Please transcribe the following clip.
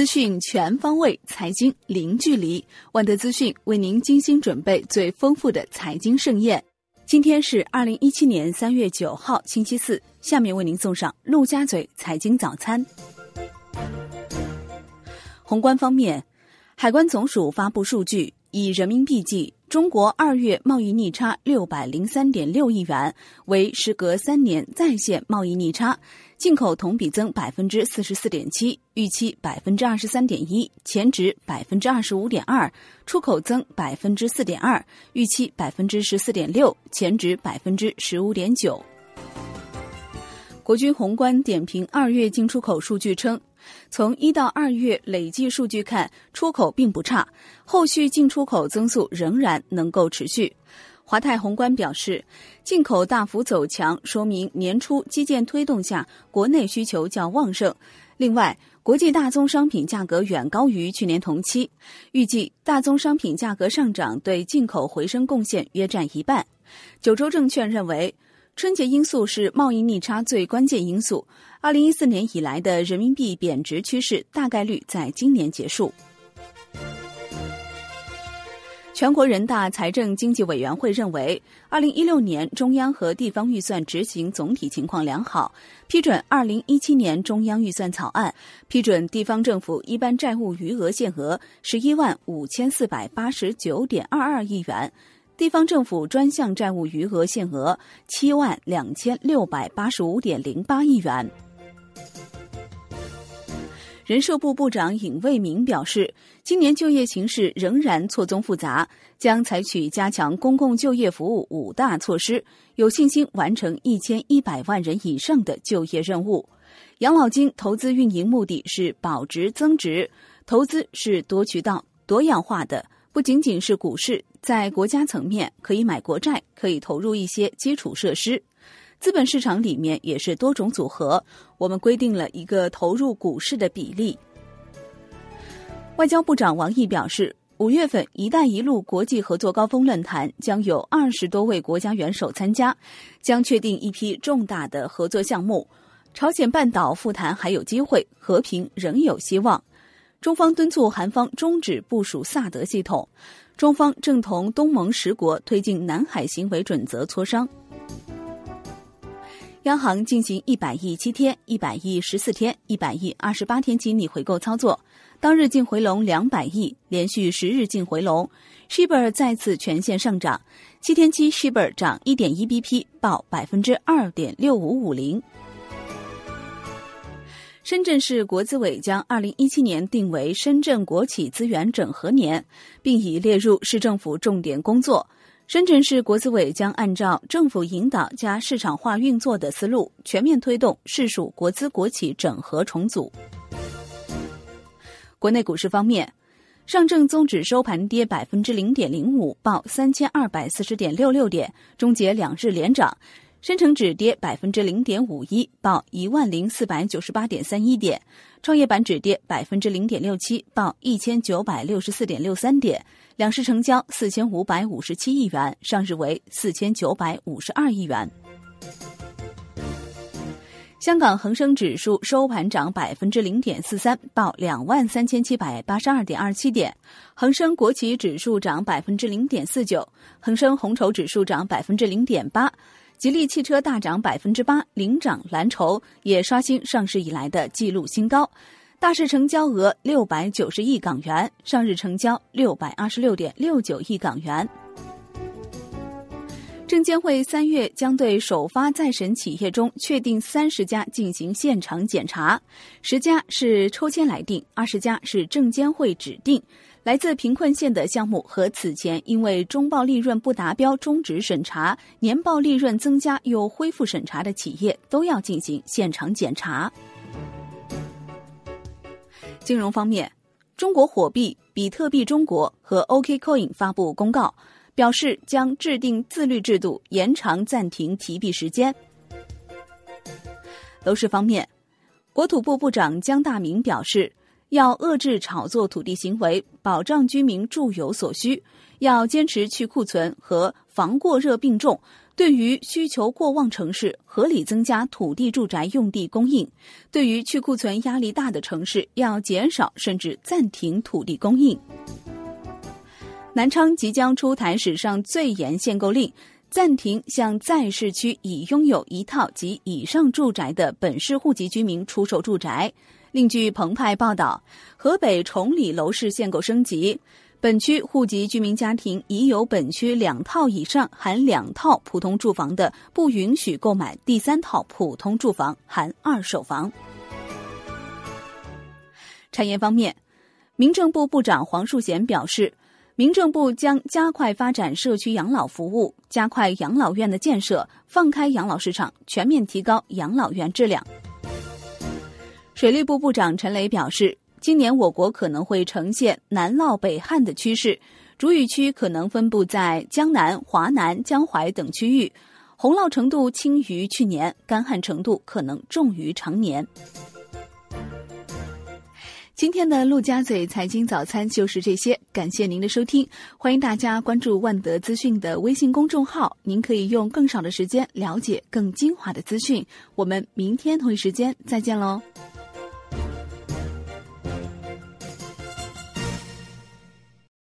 资讯全方位，财经零距离。万德资讯为您精心准备最丰富的财经盛宴。今天是二零一七年三月九号，星期四。下面为您送上陆家嘴财经早餐。宏观方面，海关总署发布数据，以人民币计。中国二月贸易逆差六百零三点六亿元，为时隔三年再现贸易逆差。进口同比增百分之四十四点七，预期百分之二十三点一，前值百分之二十五点二；出口增百分之四点二，预期百分之十四点六，前值百分之十五点九。国军宏观点评二月进出口数据称。从一到二月累计数据看，出口并不差，后续进出口增速仍然能够持续。华泰宏观表示，进口大幅走强，说明年初基建推动下，国内需求较旺盛。另外，国际大宗商品价格远高于去年同期，预计大宗商品价格上涨对进口回升贡献约占一半。九州证券认为。春节因素是贸易逆差最关键因素。二零一四年以来的人民币贬值趋势大概率在今年结束。全国人大财政经济委员会认为，二零一六年中央和地方预算执行总体情况良好，批准二零一七年中央预算草案，批准地方政府一般债务余额限额十一万五千四百八十九点二二亿元。地方政府专项债务余额限额七万两千六百八十五点零八亿元。人社部部长尹卫明表示，今年就业形势仍然错综复杂，将采取加强公共就业服务五大措施，有信心完成一千一百万人以上的就业任务。养老金投资运营目的是保值增值，投资是多渠道、多样化的，不仅仅是股市。在国家层面，可以买国债，可以投入一些基础设施；资本市场里面也是多种组合。我们规定了一个投入股市的比例。外交部长王毅表示，五月份“一带一路”国际合作高峰论坛将有二十多位国家元首参加，将确定一批重大的合作项目。朝鲜半岛复谈还有机会，和平仍有希望。中方敦促韩方终止部署萨德系统。中方正同东盟十国推进南海行为准则磋商。央行进行一百亿七天、一百亿十四天、一百亿二十八天期逆回购操作，当日净回笼两百亿，连续十日净回笼。shibor 再次全线上涨，七天期 shibor 涨一点一 bp，报百分之二点六五五零。深圳市国资委将二零一七年定为深圳国企资源整合年，并已列入市政府重点工作。深圳市国资委将按照政府引导加市场化运作的思路，全面推动市属国资国企整合重组。国内股市方面，上证综指收盘跌百分之零点零五，报三千二百四十点六六点，终结两日连涨。深成指跌百分之零点五一，报一万零四百九十八点三一点；创业板指跌百分之零点六七，报一千九百六十四点六三点。两市成交四千五百五十七亿元，上日为四千九百五十二亿元。香港恒生指数收盘涨百分之零点四三，报两万三千七百八十二点二七点。恒生国企指数涨百分之零点四九，恒生红筹指数涨百分之零点八。吉利汽车大涨百分之八，领涨蓝筹也刷新上市以来的纪录新高。大市成交额六百九十亿港元，上日成交六百二十六点六九亿港元。证监会三月将对首发再审企业中确定三十家进行现场检查，十家是抽签来定，二十家是证监会指定。来自贫困县的项目和此前因为中报利润不达标终止审查、年报利润增加又恢复审查的企业，都要进行现场检查。金融方面，中国火币比特币中国和 OKCoin 发布公告，表示将制定自律制度，延长暂停提币时间。楼市方面，国土部部长姜大明表示。要遏制炒作土地行为，保障居民住有所需。要坚持去库存和防过热并重。对于需求过旺城市，合理增加土地住宅用地供应；对于去库存压力大的城市，要减少甚至暂停土地供应。南昌即将出台史上最严限购令，暂停向在市区已拥有一套及以上住宅的本市户籍居民出售住宅。另据澎湃报道，河北崇礼楼市限购升级。本区户籍居民家庭已有本区两套以上含两套普通住房的，不允许购买第三套普通住房含二手房。产业方面，民政部部长黄树贤表示，民政部将加快发展社区养老服务，加快养老院的建设，放开养老市场，全面提高养老院质量。水利部部长陈雷表示。今年我国可能会呈现南涝北旱的趋势，主雨区可能分布在江南、华南、江淮等区域，洪涝程度轻于去年，干旱程度可能重于常年。今天的陆家嘴财经早餐就是这些，感谢您的收听，欢迎大家关注万德资讯的微信公众号，您可以用更少的时间了解更精华的资讯。我们明天同一时间再见喽。